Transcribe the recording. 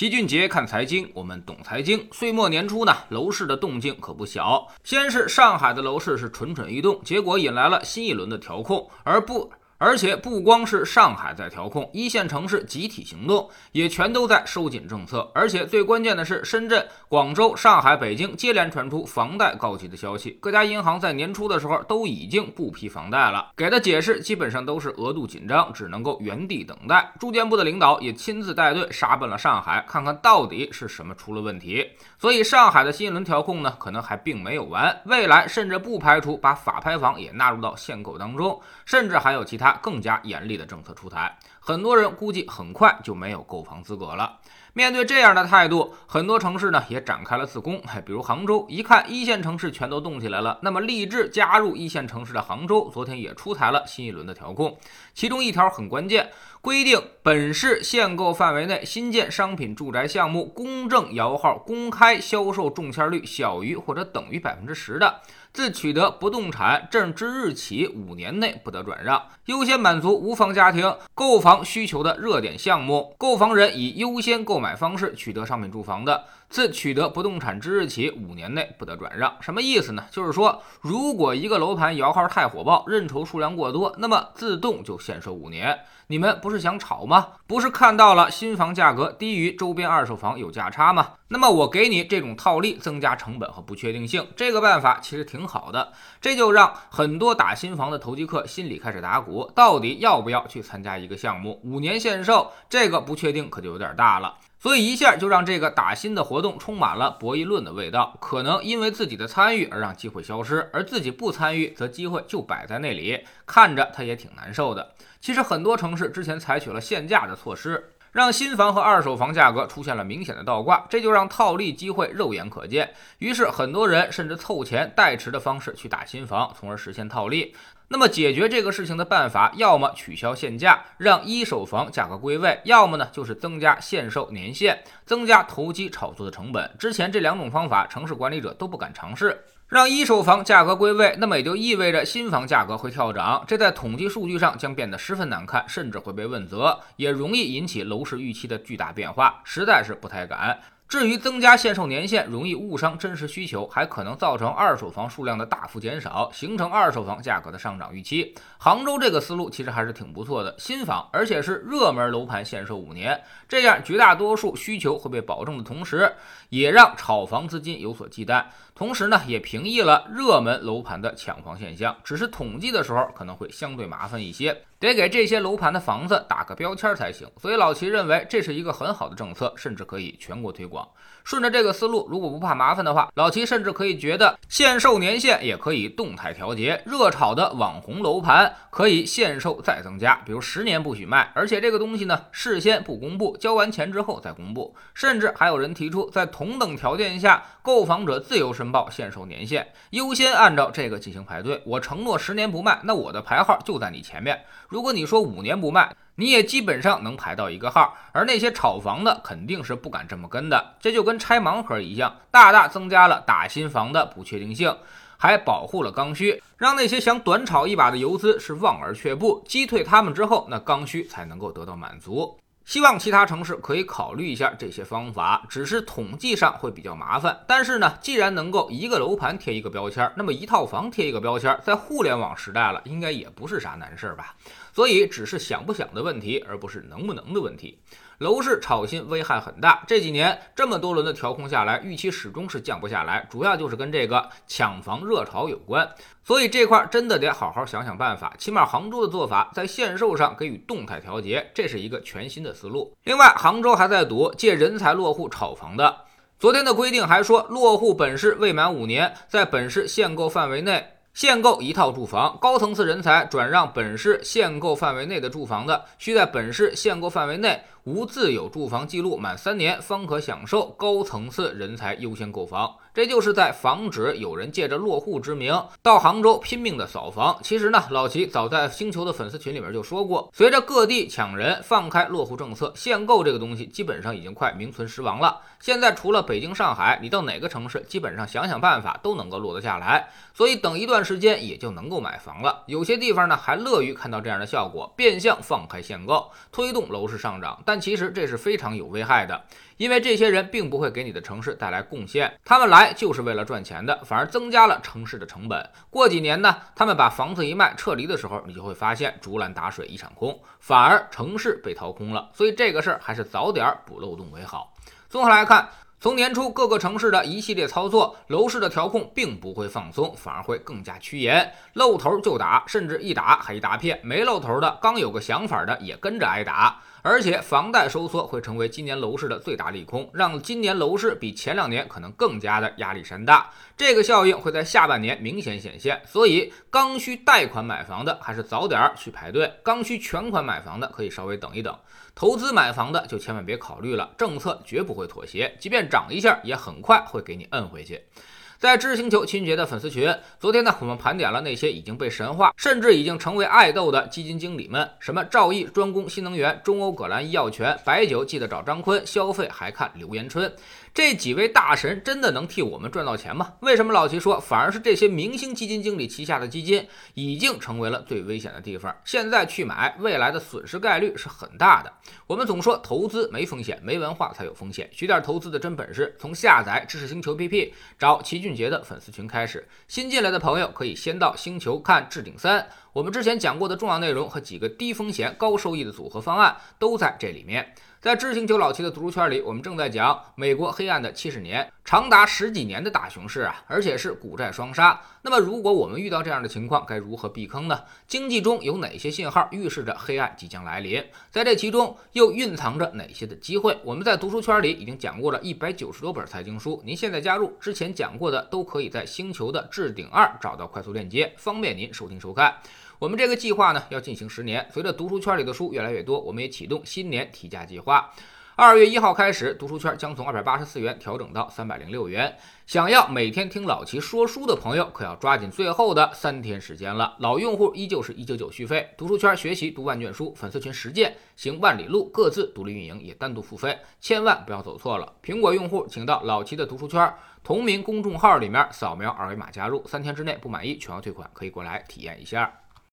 齐俊杰看财经，我们懂财经。岁末年初呢，楼市的动静可不小。先是上海的楼市是蠢蠢欲动，结果引来了新一轮的调控，而不。而且不光是上海在调控，一线城市集体行动，也全都在收紧政策。而且最关键的是，深圳、广州、上海、北京接连传出房贷告急的消息。各家银行在年初的时候都已经不批房贷了，给的解释基本上都是额度紧张，只能够原地等待。住建部的领导也亲自带队杀奔了上海，看看到底是什么出了问题。所以上海的新一轮调控呢，可能还并没有完，未来甚至不排除把法拍房也纳入到限购当中，甚至还有其他。更加严厉的政策出台，很多人估计很快就没有购房资格了。面对这样的态度，很多城市呢也展开了自攻。比如杭州，一看一线城市全都动起来了，那么立志加入一线城市的杭州，昨天也出台了新一轮的调控，其中一条很关键，规定本市限购范围内新建商品住宅项目公证摇号公开销售中签率小于或者等于百分之十的。自取得不动产证之日起五年内不得转让，优先满足无房家庭购房需求的热点项目。购房人以优先购买方式取得商品住房的，自取得不动产之日起五年内不得转让。什么意思呢？就是说，如果一个楼盘摇号太火爆，认筹数量过多，那么自动就限售五年。你们不是想炒吗？不是看到了新房价格低于周边二手房有价差吗？那么我给你这种套利，增加成本和不确定性，这个办法其实挺好的。这就让很多打新房的投机客心里开始打鼓，到底要不要去参加一个项目？五年限售，这个不确定可就有点大了。所以一下就让这个打新的活动充满了博弈论的味道。可能因为自己的参与而让机会消失，而自己不参与，则机会就摆在那里，看着他也挺难受的。其实很多城市之前采取了限价的措施，让新房和二手房价格出现了明显的倒挂，这就让套利机会肉眼可见。于是很多人甚至凑钱代持的方式去打新房，从而实现套利。那么解决这个事情的办法，要么取消限价，让一手房价格归位；要么呢，就是增加限售年限，增加投机炒作的成本。之前这两种方法，城市管理者都不敢尝试。让一手房价格归位，那么也就意味着新房价格会跳涨，这在统计数据上将变得十分难看，甚至会被问责，也容易引起楼市预期的巨大变化，实在是不太敢。至于增加限售年限，容易误伤真实需求，还可能造成二手房数量的大幅减少，形成二手房价格的上涨预期。杭州这个思路其实还是挺不错的，新房而且是热门楼盘限售五年，这样绝大多数需求会被保证的同时，也让炒房资金有所忌惮，同时呢，也平抑了热门楼盘的抢房现象。只是统计的时候可能会相对麻烦一些。得给这些楼盘的房子打个标签才行，所以老齐认为这是一个很好的政策，甚至可以全国推广。顺着这个思路，如果不怕麻烦的话，老齐甚至可以觉得限售年限也可以动态调节，热炒的网红楼盘可以限售再增加，比如十年不许卖，而且这个东西呢事先不公布，交完钱之后再公布。甚至还有人提出，在同等条件下，购房者自由申报限售年限，优先按照这个进行排队。我承诺十年不卖，那我的牌号就在你前面。如果你说五年不卖，你也基本上能排到一个号，而那些炒房的肯定是不敢这么跟的，这就跟拆盲盒一样，大大增加了打新房的不确定性，还保护了刚需，让那些想短炒一把的游资是望而却步，击退他们之后，那刚需才能够得到满足。希望其他城市可以考虑一下这些方法，只是统计上会比较麻烦。但是呢，既然能够一个楼盘贴一个标签，那么一套房贴一个标签，在互联网时代了，应该也不是啥难事儿吧？所以只是想不想的问题，而不是能不能的问题。楼市炒新危害很大，这几年这么多轮的调控下来，预期始终是降不下来，主要就是跟这个抢房热潮有关。所以这块真的得好好想想办法。起码杭州的做法，在限售上给予动态调节，这是一个全新的思路。另外，杭州还在赌借人才落户炒房的。昨天的规定还说，落户本市未满五年，在本市限购范围内。限购一套住房，高层次人才转让本市限购范围内的住房的，需在本市限购范围内。无自有住房记录满三年，方可享受高层次人才优先购房。这就是在防止有人借着落户之名到杭州拼命的扫房。其实呢，老齐早在星球的粉丝群里面就说过，随着各地抢人放开落户政策，限购这个东西基本上已经快名存实亡了。现在除了北京、上海，你到哪个城市，基本上想想办法都能够落得下来。所以等一段时间也就能够买房了。有些地方呢还乐于看到这样的效果，变相放开限购，推动楼市上涨。但其实这是非常有危害的，因为这些人并不会给你的城市带来贡献，他们来就是为了赚钱的，反而增加了城市的成本。过几年呢，他们把房子一卖撤离的时候，你就会发现竹篮打水一场空，反而城市被掏空了。所以这个事儿还是早点补漏洞为好。综合来看。从年初各个城市的一系列操作，楼市的调控并不会放松，反而会更加趋严，露头就打，甚至一打还一大片，没露头的刚有个想法的也跟着挨打。而且房贷收缩会成为今年楼市的最大利空，让今年楼市比前两年可能更加的压力山大。这个效应会在下半年明显显现，所以刚需贷款买房的还是早点去排队，刚需全款买房的可以稍微等一等，投资买房的就千万别考虑了，政策绝不会妥协，即便涨一下也很快会给你摁回去。在知识星球秦杰的粉丝群，昨天呢，我们盘点了那些已经被神化，甚至已经成为爱豆的基金经理们，什么赵毅专攻新能源，中欧葛兰医药权，白酒记得找张坤，消费还看刘延春。这几位大神真的能替我们赚到钱吗？为什么老齐说反而是这些明星基金经理旗下的基金已经成为了最危险的地方？现在去买，未来的损失概率是很大的。我们总说投资没风险，没文化才有风险。学点投资的真本事，从下载知识星球 APP 找齐俊俊杰的粉丝群开始。新进来的朋友可以先到星球看置顶三，我们之前讲过的重要内容和几个低风险高收益的组合方案都在这里面。在知星球老七的读书圈里，我们正在讲美国黑暗的七十年，长达十几年的大熊市啊，而且是股债双杀。那么，如果我们遇到这样的情况，该如何避坑呢？经济中有哪些信号预示着黑暗即将来临？在这其中又蕴藏着哪些的机会？我们在读书圈里已经讲过了一百九十多本财经书，您现在加入之前讲过的，都可以在星球的置顶二找到快速链接，方便您收听收看。我们这个计划呢要进行十年，随着读书圈里的书越来越多，我们也启动新年提价计划。二月一号开始，读书圈将从二百八十四元调整到三百零六元。想要每天听老齐说书的朋友，可要抓紧最后的三天时间了。老用户依旧是一九九续费，读书圈学习读万卷书，粉丝群实践行万里路，各自独立运营也单独付费，千万不要走错了。苹果用户请到老齐的读书圈同名公众号里面扫描二维码加入，三天之内不满意全额退款，可以过来体验一下。